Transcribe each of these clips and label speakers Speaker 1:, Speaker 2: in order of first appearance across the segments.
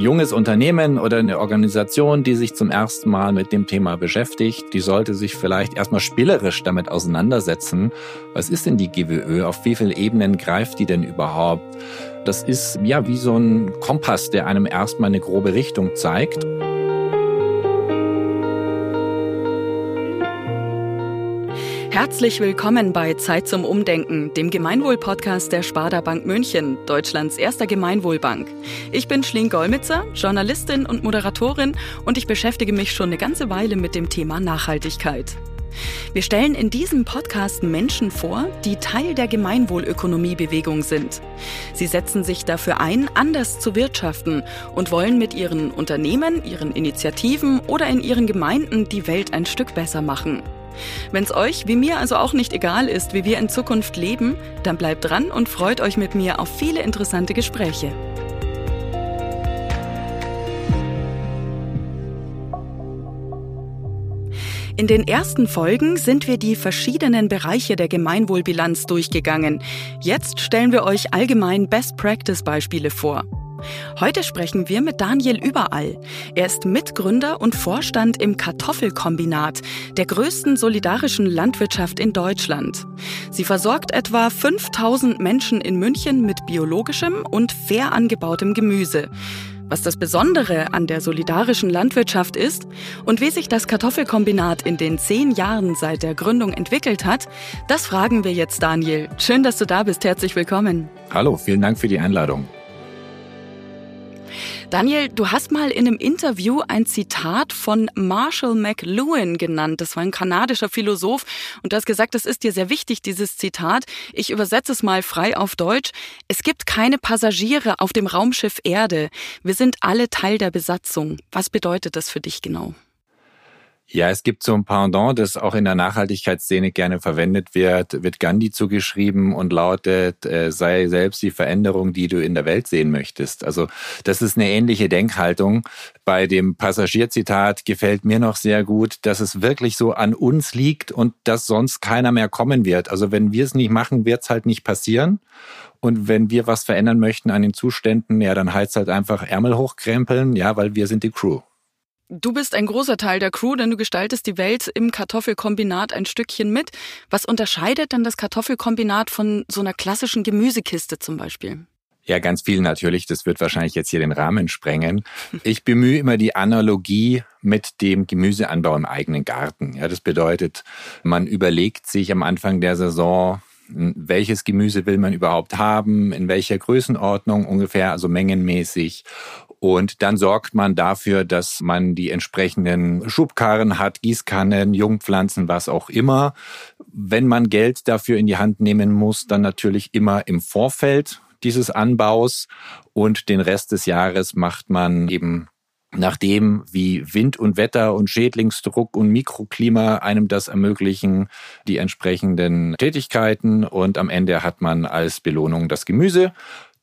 Speaker 1: junges Unternehmen oder eine Organisation, die sich zum ersten Mal mit dem Thema beschäftigt, die sollte sich vielleicht erstmal spielerisch damit auseinandersetzen. Was ist denn die GWÖ? Auf wie vielen Ebenen greift die denn überhaupt? Das ist ja wie so ein Kompass, der einem erstmal eine grobe Richtung zeigt.
Speaker 2: Herzlich willkommen bei Zeit zum Umdenken, dem Gemeinwohl-Podcast der Sparda Bank München, Deutschlands erster Gemeinwohlbank. Ich bin Schling Golmitzer, Journalistin und Moderatorin und ich beschäftige mich schon eine ganze Weile mit dem Thema Nachhaltigkeit. Wir stellen in diesem Podcast Menschen vor, die Teil der Gemeinwohlökonomiebewegung sind. Sie setzen sich dafür ein, anders zu wirtschaften und wollen mit ihren Unternehmen, ihren Initiativen oder in ihren Gemeinden die Welt ein Stück besser machen. Wenn es euch wie mir also auch nicht egal ist, wie wir in Zukunft leben, dann bleibt dran und freut euch mit mir auf viele interessante Gespräche. In den ersten Folgen sind wir die verschiedenen Bereiche der Gemeinwohlbilanz durchgegangen. Jetzt stellen wir euch allgemein Best-Practice-Beispiele vor. Heute sprechen wir mit Daniel Überall. Er ist Mitgründer und Vorstand im Kartoffelkombinat, der größten solidarischen Landwirtschaft in Deutschland. Sie versorgt etwa 5000 Menschen in München mit biologischem und fair angebautem Gemüse. Was das Besondere an der solidarischen Landwirtschaft ist und wie sich das Kartoffelkombinat in den zehn Jahren seit der Gründung entwickelt hat, das fragen wir jetzt Daniel. Schön, dass du da bist. Herzlich willkommen.
Speaker 1: Hallo, vielen Dank für die Einladung.
Speaker 2: Daniel, du hast mal in einem Interview ein Zitat von Marshall McLuhan genannt. Das war ein kanadischer Philosoph und du hast gesagt, das ist dir sehr wichtig, dieses Zitat. Ich übersetze es mal frei auf Deutsch. Es gibt keine Passagiere auf dem Raumschiff Erde. Wir sind alle Teil der Besatzung. Was bedeutet das für dich genau?
Speaker 1: Ja, es gibt so ein Pendant, das auch in der Nachhaltigkeitsszene gerne verwendet wird, wird Gandhi zugeschrieben und lautet, äh, sei selbst die Veränderung, die du in der Welt sehen möchtest. Also das ist eine ähnliche Denkhaltung. Bei dem Passagierzitat gefällt mir noch sehr gut, dass es wirklich so an uns liegt und dass sonst keiner mehr kommen wird. Also wenn wir es nicht machen, wird es halt nicht passieren. Und wenn wir was verändern möchten an den Zuständen, ja, dann heißt halt einfach Ärmel hochkrempeln, ja, weil wir sind die Crew.
Speaker 2: Du bist ein großer Teil der Crew, denn du gestaltest die Welt im Kartoffelkombinat ein Stückchen mit. Was unterscheidet denn das Kartoffelkombinat von so einer klassischen Gemüsekiste zum Beispiel?
Speaker 1: Ja, ganz viel natürlich. Das wird wahrscheinlich jetzt hier den Rahmen sprengen. Ich bemühe immer die Analogie mit dem Gemüseanbau im eigenen Garten. Ja, das bedeutet, man überlegt sich am Anfang der Saison, welches Gemüse will man überhaupt haben, in welcher Größenordnung ungefähr, also mengenmäßig. Und dann sorgt man dafür, dass man die entsprechenden Schubkarren hat, Gießkannen, Jungpflanzen, was auch immer. Wenn man Geld dafür in die Hand nehmen muss, dann natürlich immer im Vorfeld dieses Anbaus. Und den Rest des Jahres macht man eben nachdem wie Wind und Wetter und Schädlingsdruck und Mikroklima einem das ermöglichen, die entsprechenden Tätigkeiten. Und am Ende hat man als Belohnung das Gemüse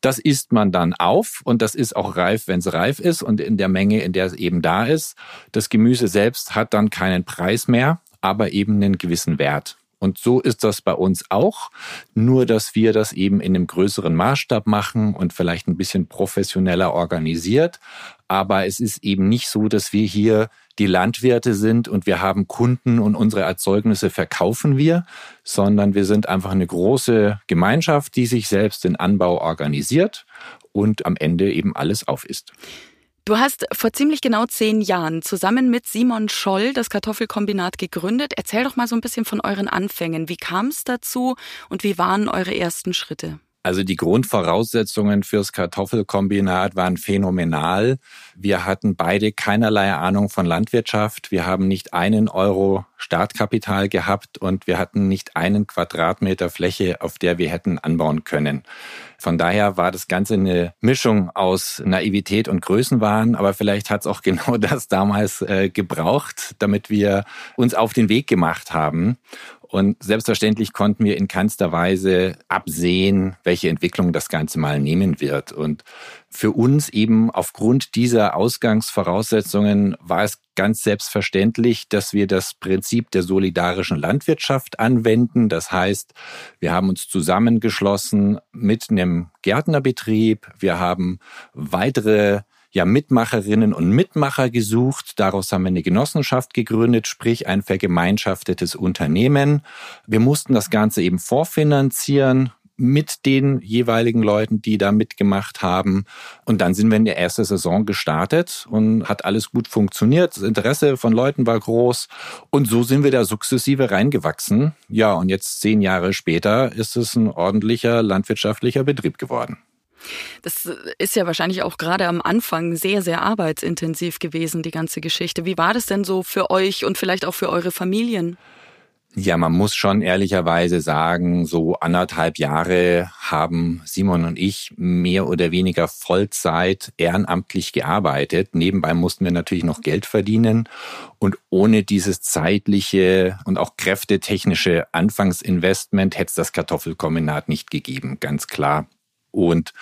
Speaker 1: das isst man dann auf und das ist auch reif, wenn es reif ist und in der Menge, in der es eben da ist. Das Gemüse selbst hat dann keinen Preis mehr, aber eben einen gewissen Wert. Und so ist das bei uns auch, nur dass wir das eben in einem größeren Maßstab machen und vielleicht ein bisschen professioneller organisiert. Aber es ist eben nicht so, dass wir hier die Landwirte sind und wir haben Kunden und unsere Erzeugnisse verkaufen wir, sondern wir sind einfach eine große Gemeinschaft, die sich selbst den Anbau organisiert und am Ende eben alles aufisst.
Speaker 2: Du hast vor ziemlich genau zehn Jahren zusammen mit Simon Scholl das Kartoffelkombinat gegründet. Erzähl doch mal so ein bisschen von euren Anfängen. Wie kam es dazu und wie waren eure ersten Schritte?
Speaker 1: Also die Grundvoraussetzungen fürs Kartoffelkombinat waren phänomenal. Wir hatten beide keinerlei Ahnung von Landwirtschaft. Wir haben nicht einen Euro Startkapital gehabt und wir hatten nicht einen Quadratmeter Fläche, auf der wir hätten anbauen können. Von daher war das Ganze eine Mischung aus Naivität und Größenwahn, aber vielleicht hat es auch genau das damals äh, gebraucht, damit wir uns auf den Weg gemacht haben. Und selbstverständlich konnten wir in keinster Weise absehen, welche Entwicklung das Ganze mal nehmen wird. Und für uns eben aufgrund dieser Ausgangsvoraussetzungen war es ganz selbstverständlich, dass wir das Prinzip der solidarischen Landwirtschaft anwenden. Das heißt, wir haben uns zusammengeschlossen mit einem Gärtnerbetrieb. Wir haben weitere ja Mitmacherinnen und Mitmacher gesucht. Daraus haben wir eine Genossenschaft gegründet, sprich ein vergemeinschaftetes Unternehmen. Wir mussten das Ganze eben vorfinanzieren mit den jeweiligen Leuten, die da mitgemacht haben. Und dann sind wir in der ersten Saison gestartet und hat alles gut funktioniert. Das Interesse von Leuten war groß. Und so sind wir da sukzessive reingewachsen. Ja, und jetzt zehn Jahre später ist es ein ordentlicher landwirtschaftlicher Betrieb geworden.
Speaker 2: Das ist ja wahrscheinlich auch gerade am Anfang sehr, sehr arbeitsintensiv gewesen, die ganze Geschichte. Wie war das denn so für euch und vielleicht auch für eure Familien?
Speaker 1: Ja, man muss schon ehrlicherweise sagen, so anderthalb Jahre haben Simon und ich mehr oder weniger Vollzeit ehrenamtlich gearbeitet. Nebenbei mussten wir natürlich noch Geld verdienen. Und ohne dieses zeitliche und auch kräftetechnische Anfangsinvestment hätte es das Kartoffelkombinat nicht gegeben, ganz klar. Und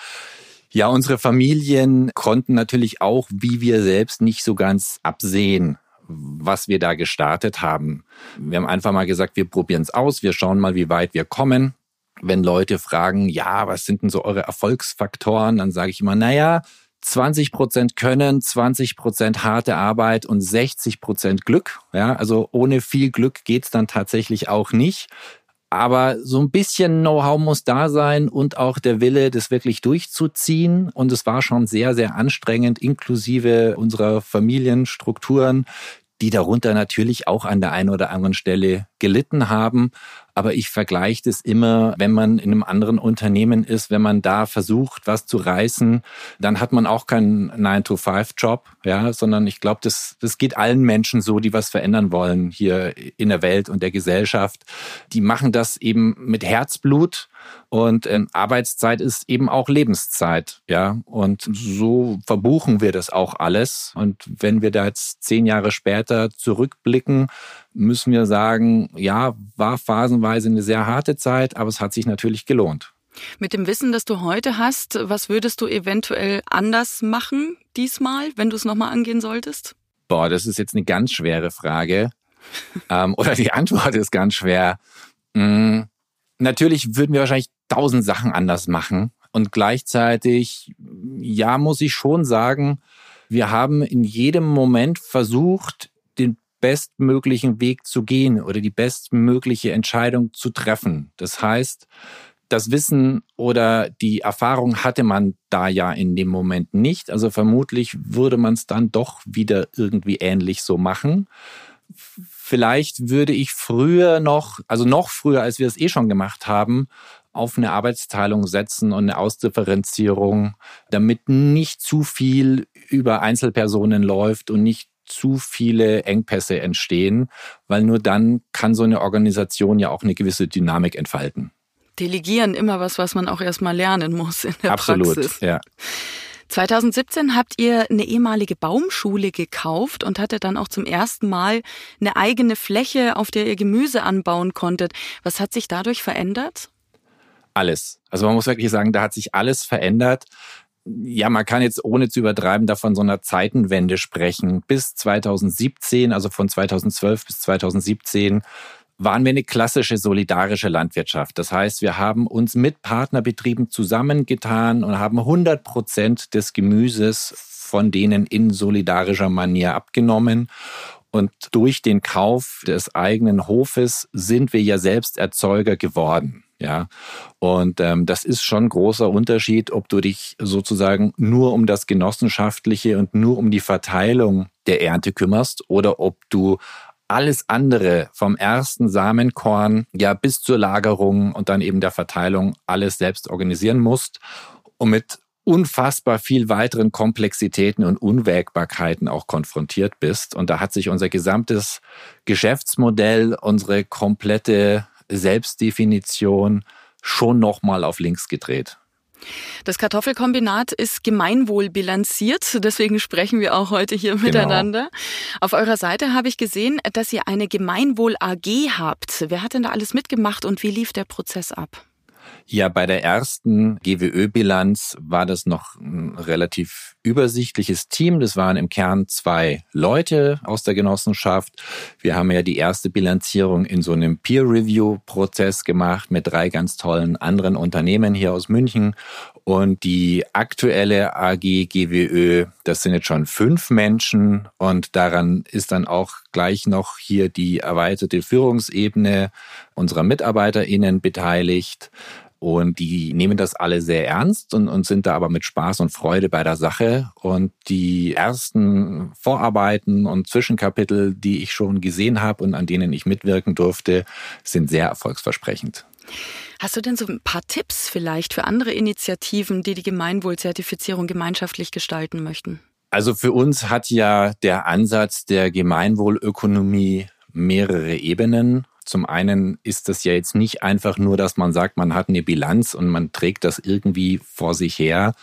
Speaker 1: ja, unsere Familien konnten natürlich auch, wie wir selbst, nicht so ganz absehen, was wir da gestartet haben. Wir haben einfach mal gesagt, wir probieren es aus, wir schauen mal, wie weit wir kommen. Wenn Leute fragen, ja, was sind denn so eure Erfolgsfaktoren, dann sage ich immer, naja, 20 Prozent Können, 20 Prozent harte Arbeit und 60 Prozent Glück. Ja, also ohne viel Glück geht's dann tatsächlich auch nicht. Aber so ein bisschen Know-how muss da sein und auch der Wille, das wirklich durchzuziehen. Und es war schon sehr, sehr anstrengend, inklusive unserer Familienstrukturen, die darunter natürlich auch an der einen oder anderen Stelle gelitten haben. Aber ich vergleiche das immer, wenn man in einem anderen Unternehmen ist, wenn man da versucht, was zu reißen, dann hat man auch keinen 9-to-5-Job, ja, sondern ich glaube, das, das geht allen Menschen so, die was verändern wollen hier in der Welt und der Gesellschaft. Die machen das eben mit Herzblut und ähm, Arbeitszeit ist eben auch Lebenszeit, ja. Und so verbuchen wir das auch alles. Und wenn wir da jetzt zehn Jahre später zurückblicken, müssen wir sagen, ja, war phasenweise eine sehr harte Zeit, aber es hat sich natürlich gelohnt.
Speaker 2: Mit dem Wissen, das du heute hast, was würdest du eventuell anders machen diesmal, wenn du es nochmal angehen solltest?
Speaker 1: Boah, das ist jetzt eine ganz schwere Frage. ähm, oder die Antwort ist ganz schwer. Hm, natürlich würden wir wahrscheinlich tausend Sachen anders machen. Und gleichzeitig, ja, muss ich schon sagen, wir haben in jedem Moment versucht, den bestmöglichen Weg zu gehen oder die bestmögliche Entscheidung zu treffen. Das heißt, das Wissen oder die Erfahrung hatte man da ja in dem Moment nicht. Also vermutlich würde man es dann doch wieder irgendwie ähnlich so machen. Vielleicht würde ich früher noch, also noch früher, als wir es eh schon gemacht haben, auf eine Arbeitsteilung setzen und eine Ausdifferenzierung, damit nicht zu viel über Einzelpersonen läuft und nicht zu viele Engpässe entstehen, weil nur dann kann so eine Organisation ja auch eine gewisse Dynamik entfalten.
Speaker 2: Delegieren immer was, was man auch erstmal lernen muss in der
Speaker 1: Absolut,
Speaker 2: Praxis.
Speaker 1: ja.
Speaker 2: 2017 habt ihr eine ehemalige Baumschule gekauft und hattet dann auch zum ersten Mal eine eigene Fläche, auf der ihr Gemüse anbauen konntet. Was hat sich dadurch verändert?
Speaker 1: Alles. Also man muss wirklich sagen, da hat sich alles verändert ja, man kann jetzt ohne zu übertreiben davon so einer Zeitenwende sprechen. Bis 2017, also von 2012 bis 2017, waren wir eine klassische solidarische Landwirtschaft. Das heißt, wir haben uns mit Partnerbetrieben zusammengetan und haben 100 Prozent des Gemüses von denen in solidarischer Manier abgenommen. Und durch den Kauf des eigenen Hofes sind wir ja selbst Erzeuger geworden. Ja, und ähm, das ist schon ein großer Unterschied, ob du dich sozusagen nur um das Genossenschaftliche und nur um die Verteilung der Ernte kümmerst oder ob du alles andere vom ersten Samenkorn ja bis zur Lagerung und dann eben der Verteilung alles selbst organisieren musst und mit unfassbar viel weiteren Komplexitäten und Unwägbarkeiten auch konfrontiert bist. Und da hat sich unser gesamtes Geschäftsmodell, unsere komplette Selbstdefinition schon nochmal auf links gedreht.
Speaker 2: Das Kartoffelkombinat ist gemeinwohlbilanziert, deswegen sprechen wir auch heute hier genau. miteinander. Auf eurer Seite habe ich gesehen, dass ihr eine Gemeinwohl AG habt. Wer hat denn da alles mitgemacht und wie lief der Prozess ab?
Speaker 1: Ja, bei der ersten GWÖ-Bilanz war das noch ein relativ übersichtliches Team. Das waren im Kern zwei Leute aus der Genossenschaft. Wir haben ja die erste Bilanzierung in so einem Peer-Review-Prozess gemacht mit drei ganz tollen anderen Unternehmen hier aus München. Und die aktuelle AG GWÖ, das sind jetzt schon fünf Menschen. Und daran ist dann auch gleich noch hier die erweiterte Führungsebene unserer MitarbeiterInnen beteiligt. Und die nehmen das alle sehr ernst und, und sind da aber mit Spaß und Freude bei der Sache. Und die ersten Vorarbeiten und Zwischenkapitel, die ich schon gesehen habe und an denen ich mitwirken durfte, sind sehr erfolgsversprechend.
Speaker 2: Hast du denn so ein paar Tipps vielleicht für andere Initiativen, die die Gemeinwohlzertifizierung gemeinschaftlich gestalten möchten?
Speaker 1: Also für uns hat ja der Ansatz der Gemeinwohlökonomie mehrere Ebenen. Zum einen ist das ja jetzt nicht einfach nur, dass man sagt, man hat eine Bilanz und man trägt das irgendwie vor sich her,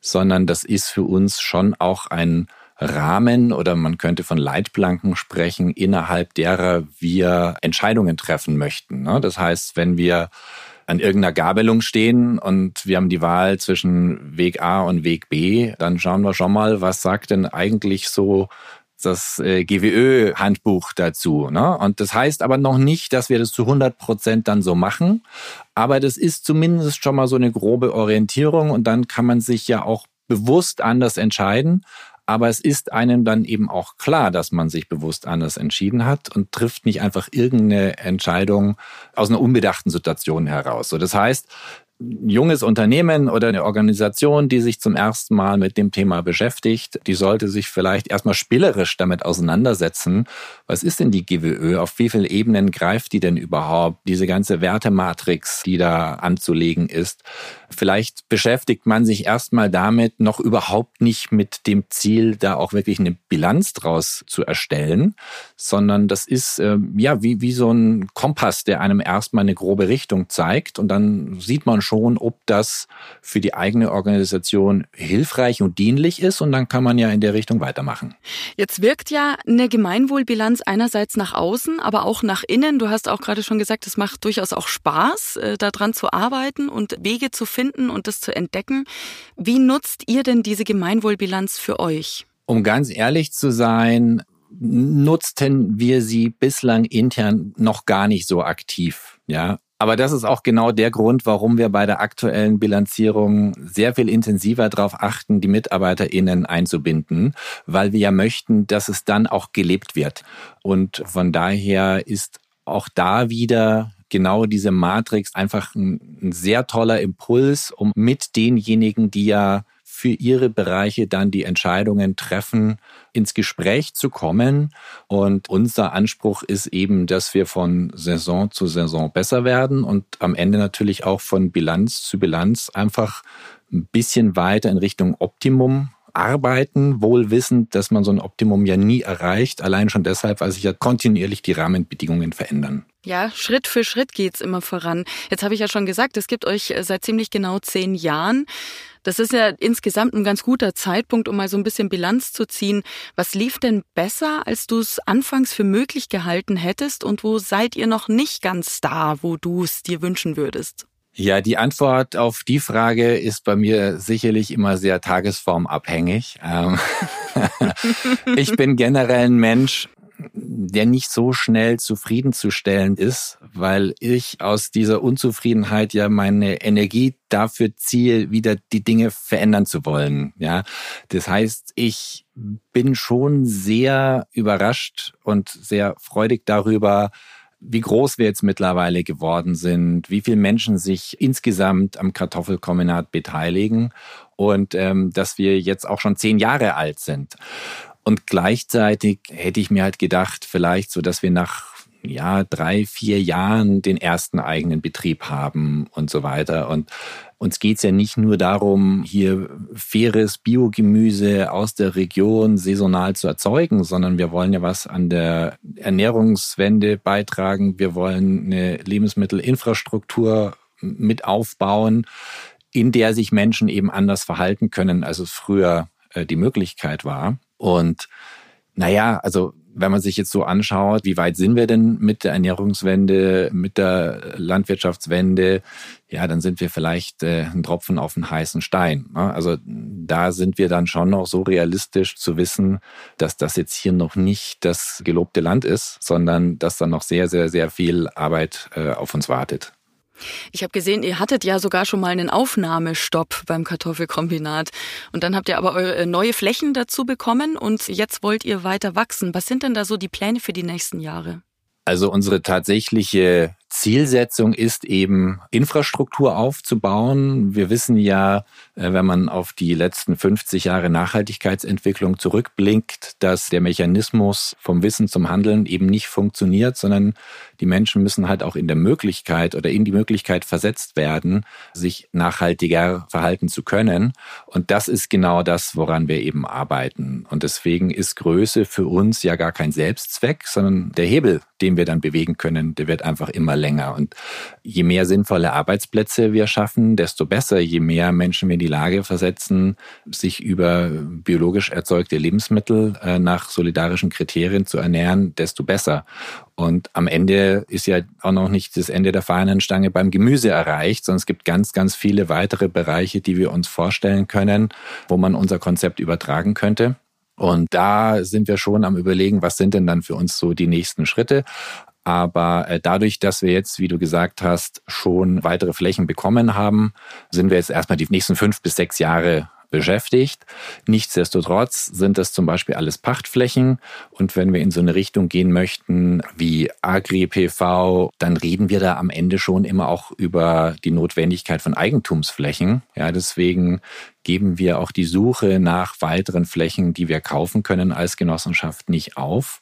Speaker 1: sondern das ist für uns schon auch ein Rahmen oder man könnte von Leitplanken sprechen, innerhalb derer wir Entscheidungen treffen möchten. Ne? Das heißt, wenn wir an irgendeiner Gabelung stehen und wir haben die Wahl zwischen Weg A und Weg B, dann schauen wir schon mal, was sagt denn eigentlich so das äh, GWÖ-Handbuch dazu. Ne? Und das heißt aber noch nicht, dass wir das zu 100 Prozent dann so machen. Aber das ist zumindest schon mal so eine grobe Orientierung und dann kann man sich ja auch bewusst anders entscheiden. Aber es ist einem dann eben auch klar, dass man sich bewusst anders entschieden hat und trifft nicht einfach irgendeine Entscheidung aus einer unbedachten Situation heraus. So, das heißt, junges Unternehmen oder eine Organisation, die sich zum ersten Mal mit dem Thema beschäftigt, die sollte sich vielleicht erstmal spielerisch damit auseinandersetzen. Was ist denn die GWÖ? Auf wie vielen Ebenen greift die denn überhaupt? Diese ganze Wertematrix, die da anzulegen ist. Vielleicht beschäftigt man sich erstmal damit, noch überhaupt nicht mit dem Ziel, da auch wirklich eine Bilanz draus zu erstellen, sondern das ist äh, ja wie, wie so ein Kompass, der einem erstmal eine grobe Richtung zeigt und dann sieht man schon, ob das für die eigene Organisation hilfreich und dienlich ist und dann kann man ja in der Richtung weitermachen.
Speaker 2: Jetzt wirkt ja eine Gemeinwohlbilanz einerseits nach außen, aber auch nach innen. Du hast auch gerade schon gesagt, es macht durchaus auch Spaß, äh, daran zu arbeiten und Wege zu finden und das zu entdecken. Wie nutzt ihr denn diese Gemeinwohlbilanz für euch?
Speaker 1: Um ganz ehrlich zu sein, nutzten wir sie bislang intern noch gar nicht so aktiv. Ja, aber das ist auch genau der Grund, warum wir bei der aktuellen Bilanzierung sehr viel intensiver darauf achten, die MitarbeiterInnen einzubinden, weil wir ja möchten, dass es dann auch gelebt wird. Und von daher ist auch da wieder genau diese Matrix einfach ein, ein sehr toller Impuls, um mit denjenigen, die ja für ihre Bereiche dann die Entscheidungen treffen, ins Gespräch zu kommen. Und unser Anspruch ist eben, dass wir von Saison zu Saison besser werden und am Ende natürlich auch von Bilanz zu Bilanz einfach ein bisschen weiter in Richtung Optimum arbeiten, wohl wissend, dass man so ein Optimum ja nie erreicht, allein schon deshalb, weil sich ja kontinuierlich die Rahmenbedingungen verändern.
Speaker 2: Ja, Schritt für Schritt geht's immer voran. Jetzt habe ich ja schon gesagt, es gibt euch seit ziemlich genau zehn Jahren. Das ist ja insgesamt ein ganz guter Zeitpunkt, um mal so ein bisschen Bilanz zu ziehen. Was lief denn besser, als du es anfangs für möglich gehalten hättest? Und wo seid ihr noch nicht ganz da, wo du es dir wünschen würdest?
Speaker 1: Ja, die Antwort auf die Frage ist bei mir sicherlich immer sehr tagesformabhängig. Ähm, ich bin generell ein Mensch, der nicht so schnell zufriedenzustellen ist, weil ich aus dieser Unzufriedenheit ja meine Energie dafür ziehe, wieder die Dinge verändern zu wollen. Ja, das heißt, ich bin schon sehr überrascht und sehr freudig darüber, wie groß wir jetzt mittlerweile geworden sind, wie viele Menschen sich insgesamt am Kartoffelkombinat beteiligen und ähm, dass wir jetzt auch schon zehn Jahre alt sind. Und gleichzeitig hätte ich mir halt gedacht, vielleicht so, dass wir nach ja, drei, vier Jahren den ersten eigenen Betrieb haben und so weiter. Und uns geht's ja nicht nur darum, hier faires Biogemüse aus der Region saisonal zu erzeugen, sondern wir wollen ja was an der Ernährungswende beitragen. Wir wollen eine Lebensmittelinfrastruktur mit aufbauen, in der sich Menschen eben anders verhalten können, als es früher äh, die Möglichkeit war. Und Naja, also wenn man sich jetzt so anschaut, wie weit sind wir denn mit der Ernährungswende, mit der Landwirtschaftswende, ja, dann sind wir vielleicht äh, ein Tropfen auf einen heißen Stein. Ne? Also da sind wir dann schon noch so realistisch zu wissen, dass das jetzt hier noch nicht das gelobte Land ist, sondern dass da noch sehr, sehr, sehr viel Arbeit äh, auf uns wartet.
Speaker 2: Ich habe gesehen, ihr hattet ja sogar schon mal einen Aufnahmestopp beim Kartoffelkombinat. Und dann habt ihr aber eure äh, neue Flächen dazu bekommen und jetzt wollt ihr weiter wachsen. Was sind denn da so die Pläne für die nächsten Jahre?
Speaker 1: Also unsere tatsächliche Zielsetzung ist eben Infrastruktur aufzubauen. Wir wissen ja, äh, wenn man auf die letzten 50 Jahre Nachhaltigkeitsentwicklung zurückblickt, dass der Mechanismus vom Wissen zum Handeln eben nicht funktioniert, sondern die Menschen müssen halt auch in der Möglichkeit oder in die Möglichkeit versetzt werden, sich nachhaltiger verhalten zu können. Und das ist genau das, woran wir eben arbeiten. Und deswegen ist Größe für uns ja gar kein Selbstzweck, sondern der Hebel, den wir dann bewegen können, der wird einfach immer länger. Und je mehr sinnvolle Arbeitsplätze wir schaffen, desto besser. Je mehr Menschen wir in die Lage versetzen, sich über biologisch erzeugte Lebensmittel äh, nach solidarischen Kriterien zu ernähren, desto besser. Und am Ende ist ja auch noch nicht das Ende der Fahnenstange beim Gemüse erreicht, sondern es gibt ganz, ganz viele weitere Bereiche, die wir uns vorstellen können, wo man unser Konzept übertragen könnte. Und da sind wir schon am Überlegen, was sind denn dann für uns so die nächsten Schritte. Aber äh, dadurch, dass wir jetzt, wie du gesagt hast, schon weitere Flächen bekommen haben, sind wir jetzt erstmal die nächsten fünf bis sechs Jahre beschäftigt. Nichtsdestotrotz sind das zum Beispiel alles Pachtflächen. Und wenn wir in so eine Richtung gehen möchten wie Agri-PV, dann reden wir da am Ende schon immer auch über die Notwendigkeit von Eigentumsflächen. Ja, deswegen geben wir auch die Suche nach weiteren Flächen, die wir kaufen können als Genossenschaft nicht auf,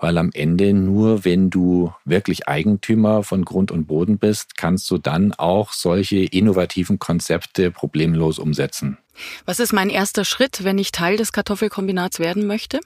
Speaker 1: weil am Ende nur wenn du wirklich Eigentümer von Grund und Boden bist, kannst du dann auch solche innovativen Konzepte problemlos umsetzen.
Speaker 2: Was ist mein erster Schritt, wenn ich Teil des Kartoffelkombinats werden möchte?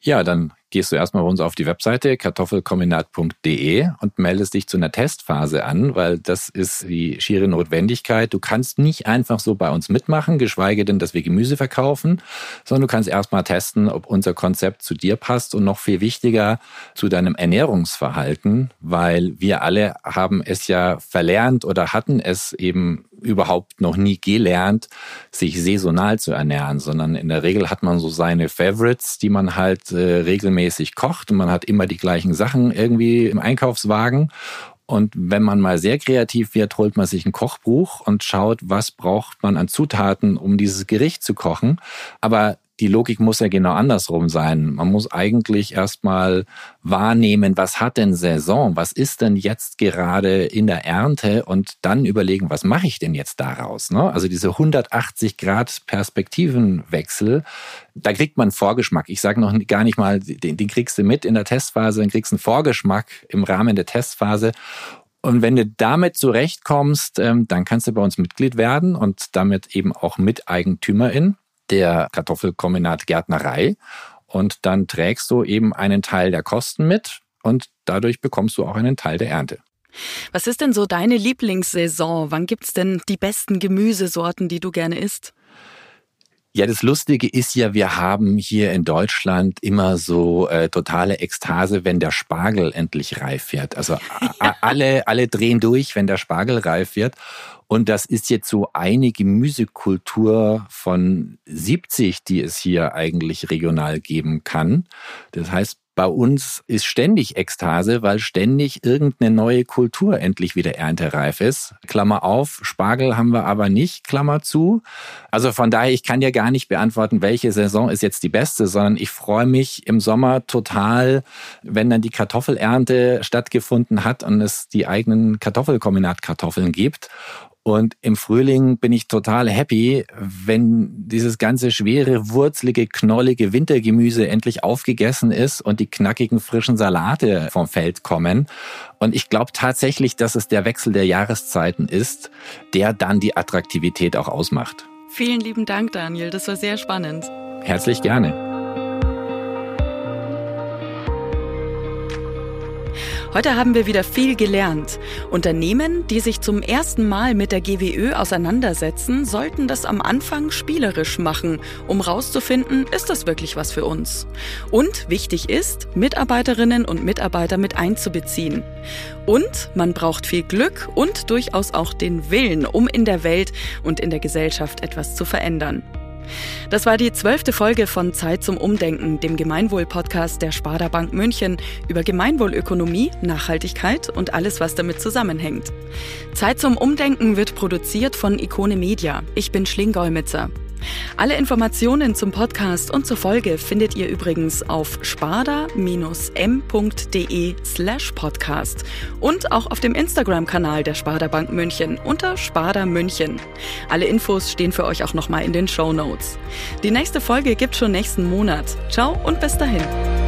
Speaker 1: Ja, dann gehst du erstmal bei uns auf die Webseite kartoffelkombinat.de und meldest dich zu einer Testphase an, weil das ist die schiere Notwendigkeit. Du kannst nicht einfach so bei uns mitmachen, geschweige denn, dass wir Gemüse verkaufen, sondern du kannst erstmal testen, ob unser Konzept zu dir passt und noch viel wichtiger zu deinem Ernährungsverhalten, weil wir alle haben es ja verlernt oder hatten es eben überhaupt noch nie gelernt, sich saisonal zu ernähren, sondern in der Regel hat man so seine Favorites, die man halt äh, regelmäßig regelmäßig kocht und man hat immer die gleichen Sachen irgendwie im Einkaufswagen. Und wenn man mal sehr kreativ wird, holt man sich ein Kochbuch und schaut, was braucht man an Zutaten, um dieses Gericht zu kochen. Aber die Logik muss ja genau andersrum sein. Man muss eigentlich erstmal wahrnehmen, was hat denn Saison? Was ist denn jetzt gerade in der Ernte? Und dann überlegen, was mache ich denn jetzt daraus? Ne? Also diese 180 Grad Perspektivenwechsel, da kriegt man Vorgeschmack. Ich sage noch gar nicht mal, den, den kriegst du mit in der Testphase, dann kriegst du einen Vorgeschmack im Rahmen der Testphase. Und wenn du damit zurechtkommst, ähm, dann kannst du bei uns Mitglied werden und damit eben auch Miteigentümerin der Kartoffelkombinat Gärtnerei und dann trägst du eben einen Teil der Kosten mit und dadurch bekommst du auch einen Teil der Ernte.
Speaker 2: Was ist denn so deine Lieblingssaison? Wann gibt's denn die besten Gemüsesorten, die du gerne isst?
Speaker 1: Ja, das Lustige ist ja, wir haben hier in Deutschland immer so äh, totale Ekstase, wenn der Spargel endlich reif wird. Also alle, alle drehen durch, wenn der Spargel reif wird. Und das ist jetzt so eine Gemüsekultur von 70, die es hier eigentlich regional geben kann. Das heißt, bei uns ist ständig Ekstase, weil ständig irgendeine neue Kultur endlich wieder erntereif ist. Klammer auf, Spargel haben wir aber nicht, Klammer zu. Also von daher, ich kann dir gar nicht beantworten, welche Saison ist jetzt die beste, sondern ich freue mich im Sommer total, wenn dann die Kartoffelernte stattgefunden hat und es die eigenen Kartoffelkombinatkartoffeln gibt. Und im Frühling bin ich total happy, wenn dieses ganze schwere, wurzelige, knollige Wintergemüse endlich aufgegessen ist und die knackigen, frischen Salate vom Feld kommen. Und ich glaube tatsächlich, dass es der Wechsel der Jahreszeiten ist, der dann die Attraktivität auch ausmacht.
Speaker 2: Vielen lieben Dank, Daniel. Das war sehr spannend.
Speaker 1: Herzlich gerne.
Speaker 2: Heute haben wir wieder viel gelernt. Unternehmen, die sich zum ersten Mal mit der GWÖ auseinandersetzen, sollten das am Anfang spielerisch machen, um rauszufinden, ist das wirklich was für uns? Und wichtig ist, Mitarbeiterinnen und Mitarbeiter mit einzubeziehen. Und man braucht viel Glück und durchaus auch den Willen, um in der Welt und in der Gesellschaft etwas zu verändern. Das war die zwölfte Folge von Zeit zum Umdenken, dem Gemeinwohl-Podcast der Sparda Bank München über Gemeinwohlökonomie, Nachhaltigkeit und alles, was damit zusammenhängt. Zeit zum Umdenken wird produziert von Ikone Media. Ich bin Schlinggolmitzer. Alle Informationen zum Podcast und zur Folge findet ihr übrigens auf sparda-m.de slash podcast und auch auf dem Instagram-Kanal der Sparda Bank München unter Sparda München. Alle Infos stehen für euch auch nochmal in den Show Notes. Die nächste Folge gibt schon nächsten Monat. Ciao und bis dahin.